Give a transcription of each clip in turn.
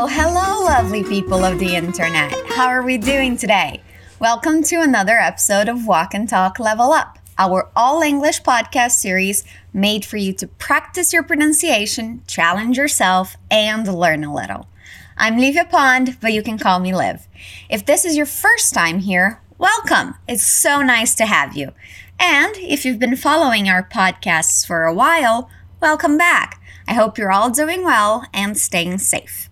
Hello, hello, lovely people of the internet. How are we doing today? Welcome to another episode of Walk and Talk Level Up, our all English podcast series made for you to practice your pronunciation, challenge yourself, and learn a little. I'm Livia Pond, but you can call me Liv. If this is your first time here, welcome. It's so nice to have you. And if you've been following our podcasts for a while, welcome back. I hope you're all doing well and staying safe.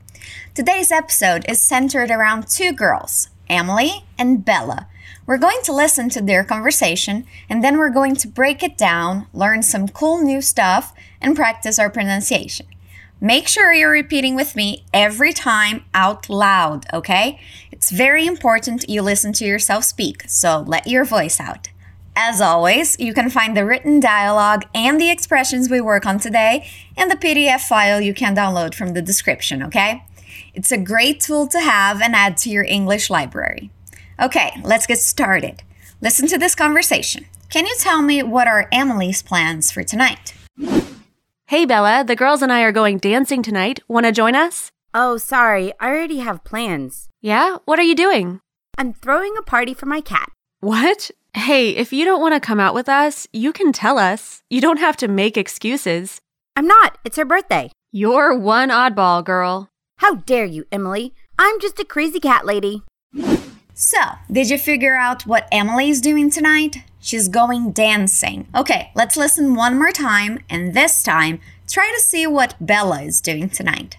Today's episode is centered around two girls, Emily and Bella. We're going to listen to their conversation and then we're going to break it down, learn some cool new stuff, and practice our pronunciation. Make sure you're repeating with me every time out loud, okay? It's very important you listen to yourself speak, so let your voice out. As always, you can find the written dialogue and the expressions we work on today in the PDF file you can download from the description, okay? It's a great tool to have and add to your English library. Okay, let's get started. Listen to this conversation. Can you tell me what are Emily's plans for tonight? Hey, Bella, the girls and I are going dancing tonight. Want to join us? Oh, sorry, I already have plans. Yeah? What are you doing? I'm throwing a party for my cat. What? Hey, if you don't want to come out with us, you can tell us. You don't have to make excuses. I'm not, it's her birthday. You're one oddball, girl. How dare you, Emily? I'm just a crazy cat lady. So, did you figure out what Emily is doing tonight? She's going dancing. Okay, let's listen one more time, and this time, try to see what Bella is doing tonight.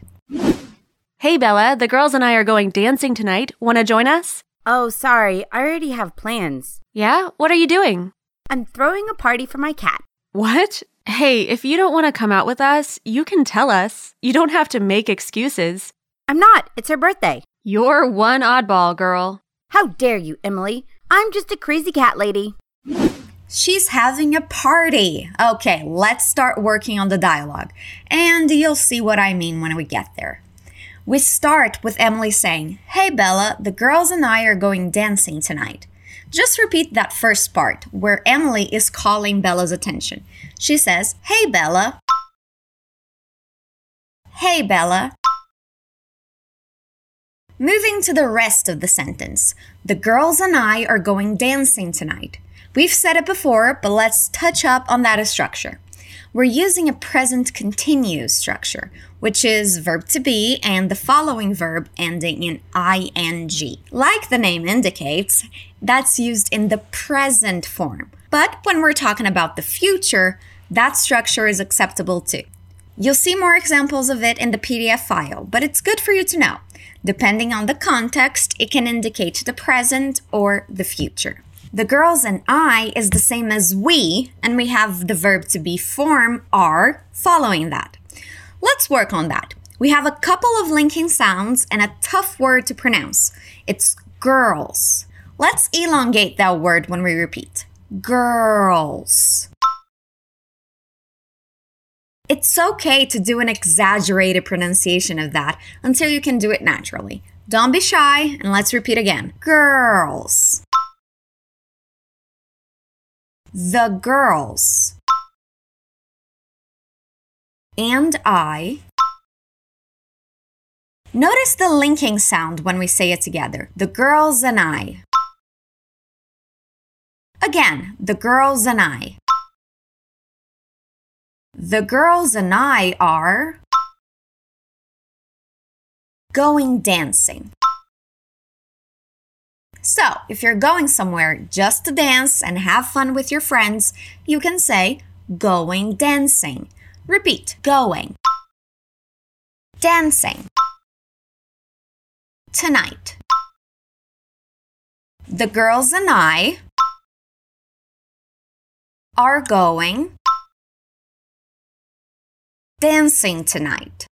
Hey, Bella, the girls and I are going dancing tonight. Want to join us? Oh, sorry, I already have plans. Yeah? What are you doing? I'm throwing a party for my cat. What? Hey, if you don't want to come out with us, you can tell us. You don't have to make excuses. I'm not, it's her birthday. You're one oddball, girl. How dare you, Emily? I'm just a crazy cat lady. She's having a party. Okay, let's start working on the dialogue, and you'll see what I mean when we get there. We start with Emily saying, Hey Bella, the girls and I are going dancing tonight. Just repeat that first part where Emily is calling Bella's attention. She says, Hey Bella. Hey Bella. Moving to the rest of the sentence. The girls and I are going dancing tonight. We've said it before, but let's touch up on that structure. We're using a present continuous structure, which is verb to be and the following verb ending in ing. Like the name indicates, that's used in the present form. But when we're talking about the future, that structure is acceptable too. You'll see more examples of it in the PDF file, but it's good for you to know. Depending on the context, it can indicate the present or the future. The girls and I is the same as we, and we have the verb to be form are following that. Let's work on that. We have a couple of linking sounds and a tough word to pronounce. It's girls. Let's elongate that word when we repeat. Girls. It's okay to do an exaggerated pronunciation of that until you can do it naturally. Don't be shy and let's repeat again. Girls. The girls. And I. Notice the linking sound when we say it together. The girls and I. Again, the girls and I. The girls and I are going dancing. So, if you're going somewhere just to dance and have fun with your friends, you can say going dancing. Repeat going. Dancing. Tonight. The girls and I are going dancing tonight.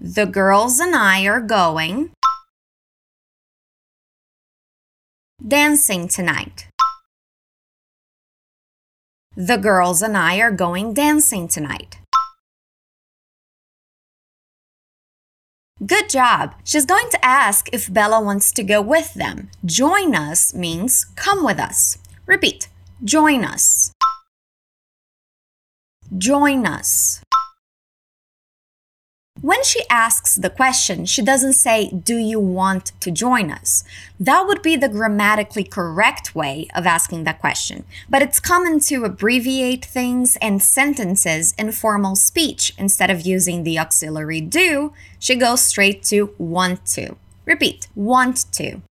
The girls and I are going dancing tonight. The girls and I are going dancing tonight. Good job. She's going to ask if Bella wants to go with them. Join us means come with us. Repeat. Join us. Join us. When she asks the question, she doesn't say, Do you want to join us? That would be the grammatically correct way of asking that question. But it's common to abbreviate things and sentences in formal speech. Instead of using the auxiliary do, she goes straight to want to. Repeat, want to.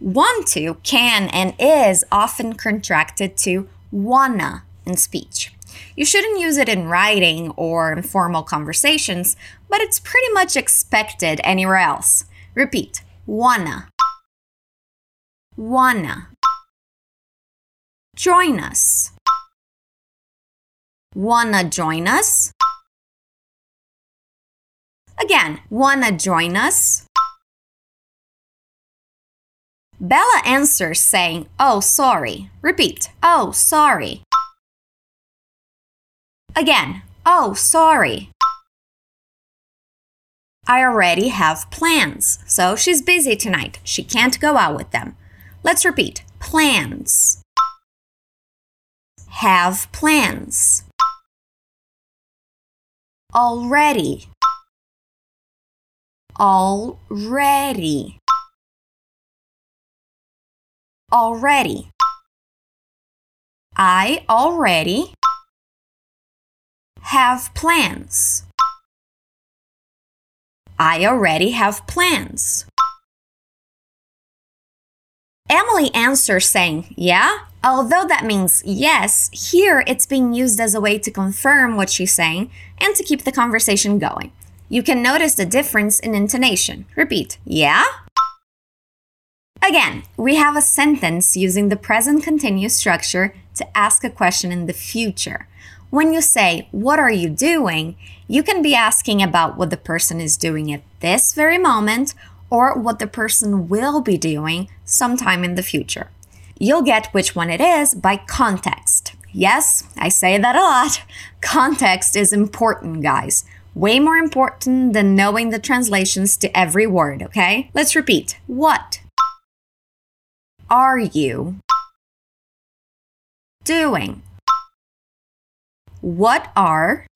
Want to can and is often contracted to wanna in speech. You shouldn't use it in writing or in formal conversations, but it's pretty much expected anywhere else. Repeat wanna. Wanna. Join us. Wanna join us? Again, wanna join us? Bella answers saying, Oh, sorry. Repeat, Oh, sorry. Again, Oh, sorry. I already have plans, so she's busy tonight. She can't go out with them. Let's repeat plans. Have plans. Already. Already already. I already have plans. I already have plans. Emily answers saying, Yeah? Although that means yes, here it's being used as a way to confirm what she's saying and to keep the conversation going. You can notice the difference in intonation. Repeat, Yeah? Again, we have a sentence using the present continuous structure to ask a question in the future. When you say, What are you doing? you can be asking about what the person is doing at this very moment or what the person will be doing sometime in the future. You'll get which one it is by context. Yes, I say that a lot. Context is important, guys. Way more important than knowing the translations to every word, okay? Let's repeat. What are you doing? What are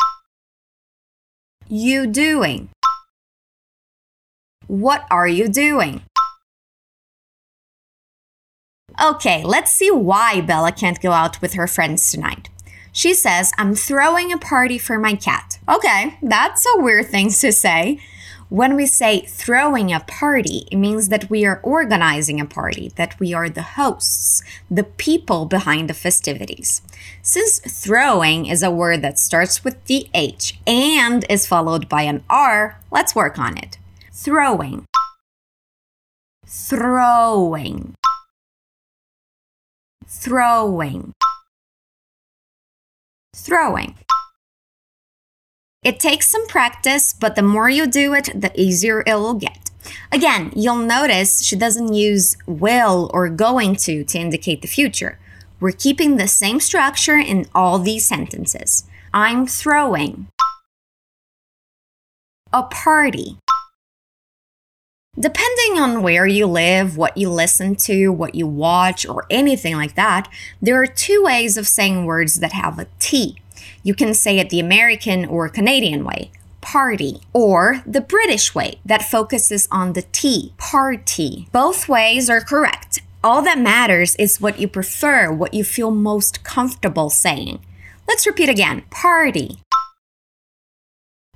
you doing? What are you doing? Okay, let's see why Bella can't go out with her friends tonight. She says, I'm throwing a party for my cat. Okay, that's a weird thing to say. When we say throwing a party, it means that we are organizing a party, that we are the hosts, the people behind the festivities. Since throwing is a word that starts with the H and is followed by an R, let's work on it. Throwing. Throwing. Throwing. Throwing. It takes some practice, but the more you do it, the easier it will get. Again, you'll notice she doesn't use will or going to to indicate the future. We're keeping the same structure in all these sentences. I'm throwing a party. Depending on where you live, what you listen to, what you watch, or anything like that, there are two ways of saying words that have a T. You can say it the American or Canadian way, party, or the British way that focuses on the T, party. Both ways are correct. All that matters is what you prefer, what you feel most comfortable saying. Let's repeat again party,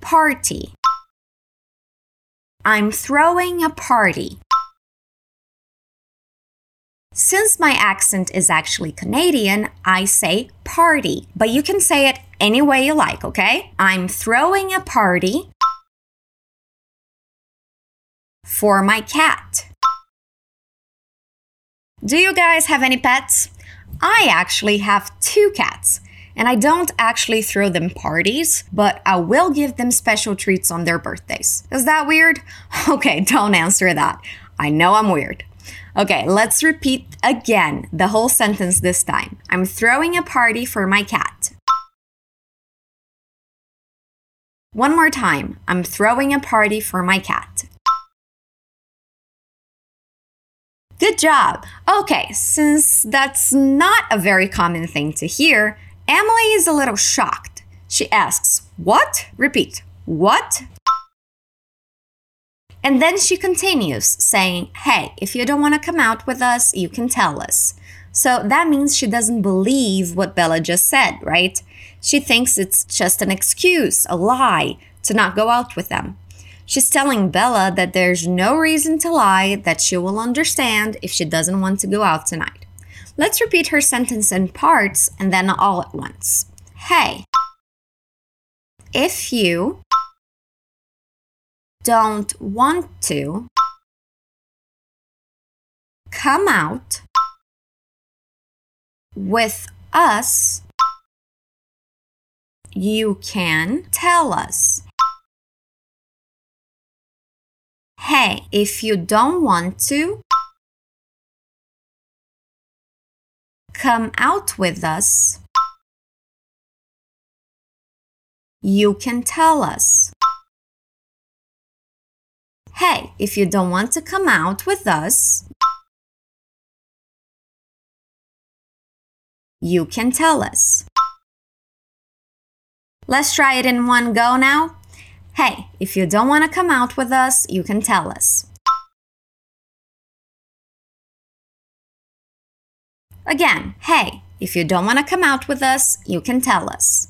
party. I'm throwing a party. Since my accent is actually Canadian, I say party, but you can say it any way you like, okay? I'm throwing a party for my cat. Do you guys have any pets? I actually have two cats. And I don't actually throw them parties, but I will give them special treats on their birthdays. Is that weird? Okay, don't answer that. I know I'm weird. Okay, let's repeat again the whole sentence this time. I'm throwing a party for my cat. One more time. I'm throwing a party for my cat. Good job. Okay, since that's not a very common thing to hear, Emily is a little shocked. She asks, What? Repeat. What? And then she continues saying, Hey, if you don't want to come out with us, you can tell us. So that means she doesn't believe what Bella just said, right? She thinks it's just an excuse, a lie, to not go out with them. She's telling Bella that there's no reason to lie, that she will understand if she doesn't want to go out tonight. Let's repeat her sentence in parts and then all at once. Hey, if you don't want to come out with us, you can tell us. Hey, if you don't want to come out with us, you can tell us. Hey, if you don't want to come out with us, you can tell us. Let's try it in one go now. Hey, if you don't want to come out with us, you can tell us. Again, hey, if you don't want to come out with us, you can tell us.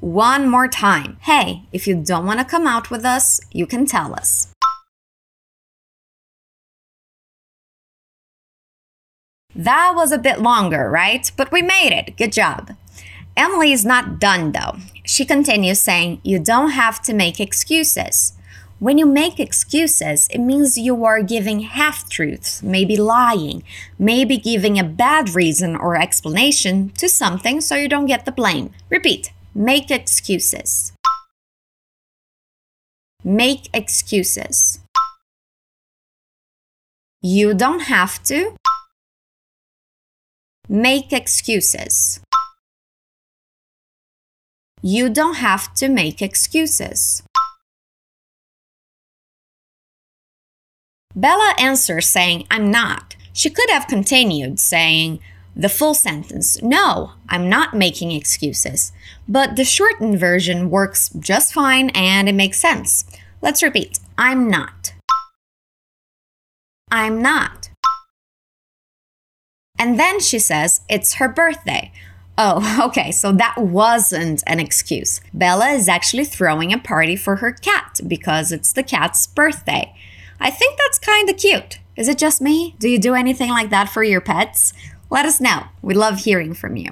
One more time. Hey, if you don't want to come out with us, you can tell us. That was a bit longer, right? But we made it. Good job. Emily is not done though. She continues saying, You don't have to make excuses. When you make excuses, it means you are giving half truths, maybe lying, maybe giving a bad reason or explanation to something so you don't get the blame. Repeat make excuses. Make excuses. You don't have to make excuses. You don't have to make excuses. Bella answers saying, I'm not. She could have continued saying the full sentence, No, I'm not making excuses. But the shortened version works just fine and it makes sense. Let's repeat I'm not. I'm not. And then she says it's her birthday. Oh, okay, so that wasn't an excuse. Bella is actually throwing a party for her cat because it's the cat's birthday. I think that's kind of cute. Is it just me? Do you do anything like that for your pets? Let us know. We love hearing from you.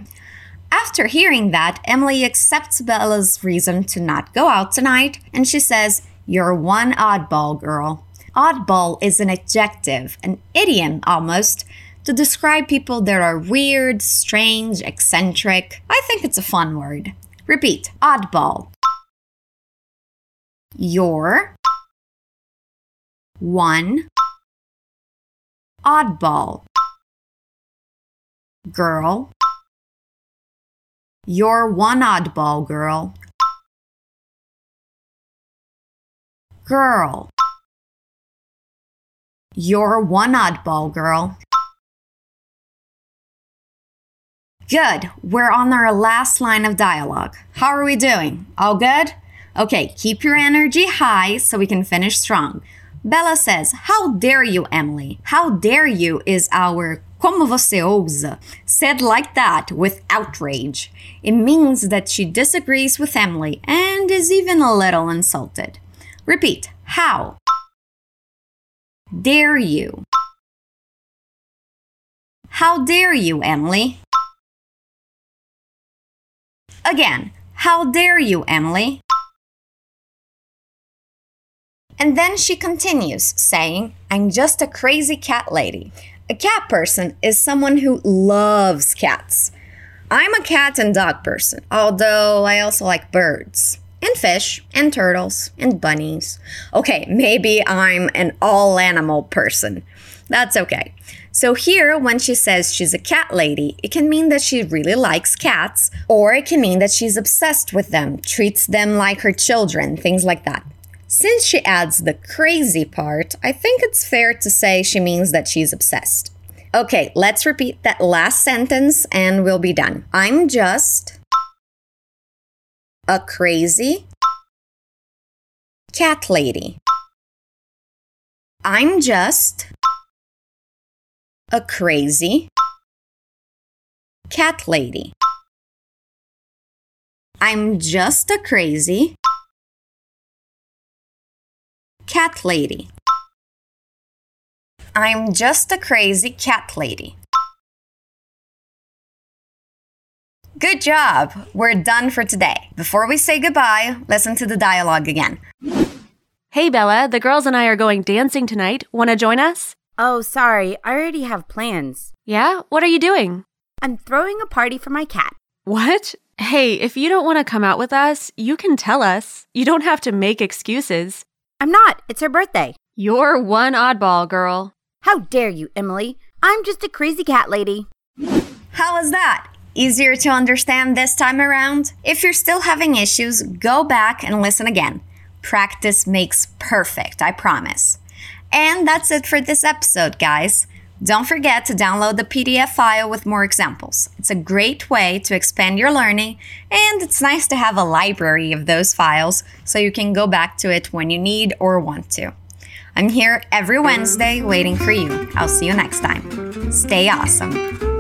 After hearing that, Emily accepts Bella's reason to not go out tonight and she says, You're one oddball girl. Oddball is an adjective, an idiom almost, to describe people that are weird, strange, eccentric. I think it's a fun word. Repeat oddball. You're one oddball girl you're one oddball girl girl you're one oddball girl Good. We're on our last line of dialogue. How are we doing? All good? Okay, keep your energy high so we can finish strong. Bella says, How dare you, Emily? How dare you is our como você ousa, said like that with outrage. It means that she disagrees with Emily and is even a little insulted. Repeat, how dare you? How dare you, Emily? Again, how dare you, Emily? And then she continues, saying, I'm just a crazy cat lady. A cat person is someone who loves cats. I'm a cat and dog person, although I also like birds and fish and turtles and bunnies. Okay, maybe I'm an all animal person. That's okay. So, here, when she says she's a cat lady, it can mean that she really likes cats, or it can mean that she's obsessed with them, treats them like her children, things like that. Since she adds the crazy part, I think it's fair to say she means that she's obsessed. Okay, let's repeat that last sentence and we'll be done. I'm just a crazy cat lady. I'm just a crazy cat lady. I'm just a crazy cat lady. I'm just a crazy cat lady. Good job! We're done for today. Before we say goodbye, listen to the dialogue again. Hey, Bella, the girls and I are going dancing tonight. Want to join us? Oh, sorry, I already have plans. Yeah? What are you doing? I'm throwing a party for my cat. What? Hey, if you don't want to come out with us, you can tell us. You don't have to make excuses. I'm not, it's her birthday. You're one oddball, girl. How dare you, Emily? I'm just a crazy cat lady. How was that? Easier to understand this time around? If you're still having issues, go back and listen again. Practice makes perfect, I promise. And that's it for this episode, guys. Don't forget to download the PDF file with more examples. It's a great way to expand your learning, and it's nice to have a library of those files so you can go back to it when you need or want to. I'm here every Wednesday waiting for you. I'll see you next time. Stay awesome.